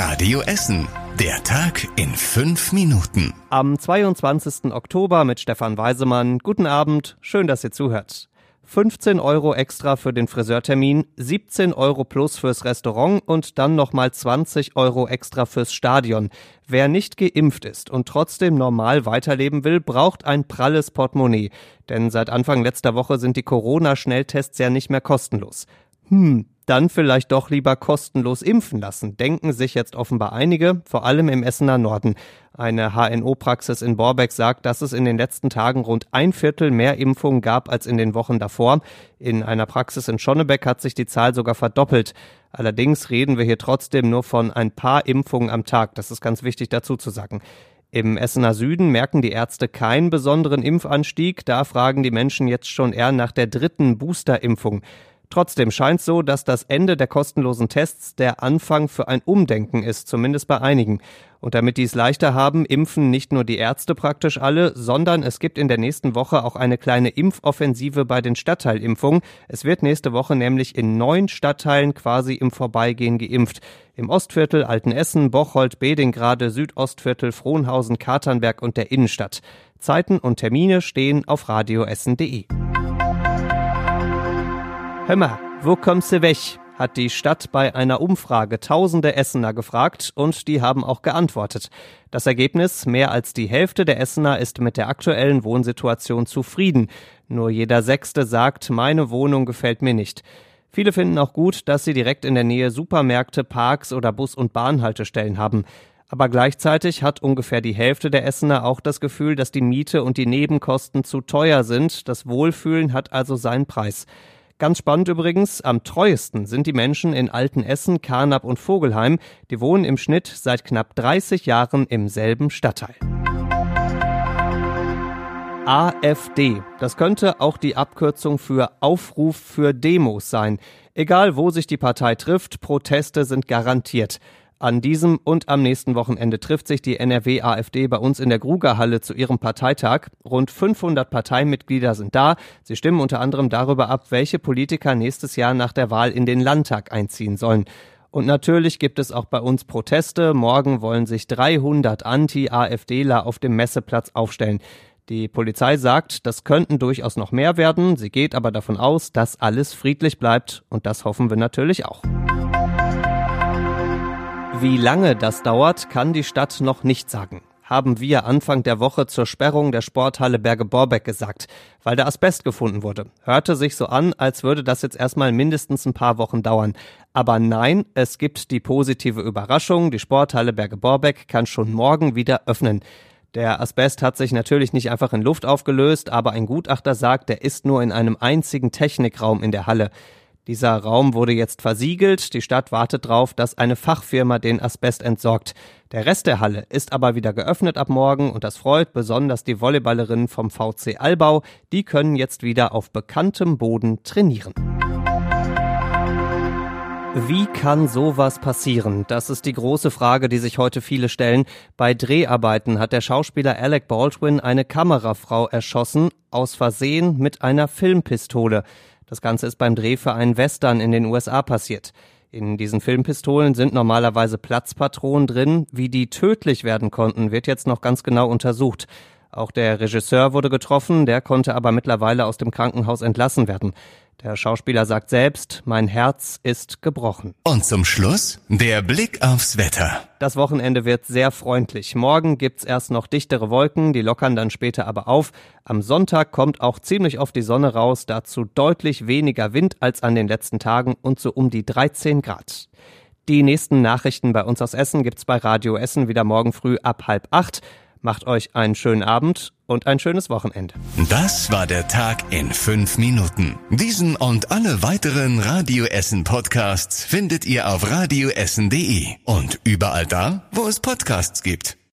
Radio Essen. Der Tag in fünf Minuten. Am 22. Oktober mit Stefan Weisemann. Guten Abend, schön, dass ihr zuhört. 15 Euro extra für den Friseurtermin, 17 Euro plus fürs Restaurant und dann nochmal 20 Euro extra fürs Stadion. Wer nicht geimpft ist und trotzdem normal weiterleben will, braucht ein pralles Portemonnaie. Denn seit Anfang letzter Woche sind die Corona-Schnelltests ja nicht mehr kostenlos. Hm, dann vielleicht doch lieber kostenlos impfen lassen, denken sich jetzt offenbar einige, vor allem im Essener Norden. Eine HNO-Praxis in Borbeck sagt, dass es in den letzten Tagen rund ein Viertel mehr Impfungen gab als in den Wochen davor. In einer Praxis in Schonnebeck hat sich die Zahl sogar verdoppelt. Allerdings reden wir hier trotzdem nur von ein paar Impfungen am Tag. Das ist ganz wichtig dazu zu sagen. Im Essener Süden merken die Ärzte keinen besonderen Impfanstieg. Da fragen die Menschen jetzt schon eher nach der dritten Boosterimpfung. Trotzdem scheint so, dass das Ende der kostenlosen Tests der Anfang für ein Umdenken ist, zumindest bei einigen. Und damit die es leichter haben, impfen nicht nur die Ärzte praktisch alle, sondern es gibt in der nächsten Woche auch eine kleine Impfoffensive bei den Stadtteilimpfungen. Es wird nächste Woche nämlich in neun Stadtteilen quasi im Vorbeigehen geimpft. Im Ostviertel, Altenessen, Bocholt, Bedingrade, Südostviertel, Frohnhausen, Katernberg und der Innenstadt. Zeiten und Termine stehen auf radioessen.de. Hör mal, wo kommst du weg? hat die Stadt bei einer Umfrage tausende Essener gefragt und die haben auch geantwortet. Das Ergebnis, mehr als die Hälfte der Essener ist mit der aktuellen Wohnsituation zufrieden. Nur jeder Sechste sagt, meine Wohnung gefällt mir nicht. Viele finden auch gut, dass sie direkt in der Nähe Supermärkte, Parks oder Bus- und Bahnhaltestellen haben. Aber gleichzeitig hat ungefähr die Hälfte der Essener auch das Gefühl, dass die Miete und die Nebenkosten zu teuer sind. Das Wohlfühlen hat also seinen Preis. Ganz spannend übrigens, am treuesten sind die Menschen in Altenessen, Karnap und Vogelheim. Die wohnen im Schnitt seit knapp 30 Jahren im selben Stadtteil. AfD. Das könnte auch die Abkürzung für Aufruf für Demos sein. Egal wo sich die Partei trifft, Proteste sind garantiert. An diesem und am nächsten Wochenende trifft sich die NRW-AfD bei uns in der Grugerhalle zu ihrem Parteitag. Rund 500 Parteimitglieder sind da. Sie stimmen unter anderem darüber ab, welche Politiker nächstes Jahr nach der Wahl in den Landtag einziehen sollen. Und natürlich gibt es auch bei uns Proteste. Morgen wollen sich 300 Anti-AfDler auf dem Messeplatz aufstellen. Die Polizei sagt, das könnten durchaus noch mehr werden. Sie geht aber davon aus, dass alles friedlich bleibt. Und das hoffen wir natürlich auch. Wie lange das dauert, kann die Stadt noch nicht sagen. Haben wir Anfang der Woche zur Sperrung der Sporthalle Berge Borbeck gesagt, weil da Asbest gefunden wurde. Hörte sich so an, als würde das jetzt erstmal mindestens ein paar Wochen dauern. Aber nein, es gibt die positive Überraschung, die Sporthalle Berge Borbeck kann schon morgen wieder öffnen. Der Asbest hat sich natürlich nicht einfach in Luft aufgelöst, aber ein Gutachter sagt, der ist nur in einem einzigen Technikraum in der Halle. Dieser Raum wurde jetzt versiegelt. Die Stadt wartet darauf, dass eine Fachfirma den Asbest entsorgt. Der Rest der Halle ist aber wieder geöffnet ab morgen und das freut besonders die Volleyballerinnen vom VC Albau. Die können jetzt wieder auf bekanntem Boden trainieren. Wie kann sowas passieren? Das ist die große Frage, die sich heute viele stellen. Bei Dreharbeiten hat der Schauspieler Alec Baldwin eine Kamerafrau erschossen, aus Versehen mit einer Filmpistole. Das Ganze ist beim Dreh für einen Western in den USA passiert. In diesen Filmpistolen sind normalerweise Platzpatronen drin. Wie die tödlich werden konnten, wird jetzt noch ganz genau untersucht. Auch der Regisseur wurde getroffen, der konnte aber mittlerweile aus dem Krankenhaus entlassen werden. Der Schauspieler sagt selbst, mein Herz ist gebrochen. Und zum Schluss der Blick aufs Wetter. Das Wochenende wird sehr freundlich. Morgen gibt's erst noch dichtere Wolken, die lockern dann später aber auf. Am Sonntag kommt auch ziemlich oft die Sonne raus, dazu deutlich weniger Wind als an den letzten Tagen und so um die 13 Grad. Die nächsten Nachrichten bei uns aus Essen gibt's bei Radio Essen wieder morgen früh ab halb acht. Macht euch einen schönen Abend und ein schönes Wochenende. Das war der Tag in fünf Minuten. Diesen und alle weiteren Radio Essen Podcasts findet ihr auf radioessen.de und überall da, wo es Podcasts gibt.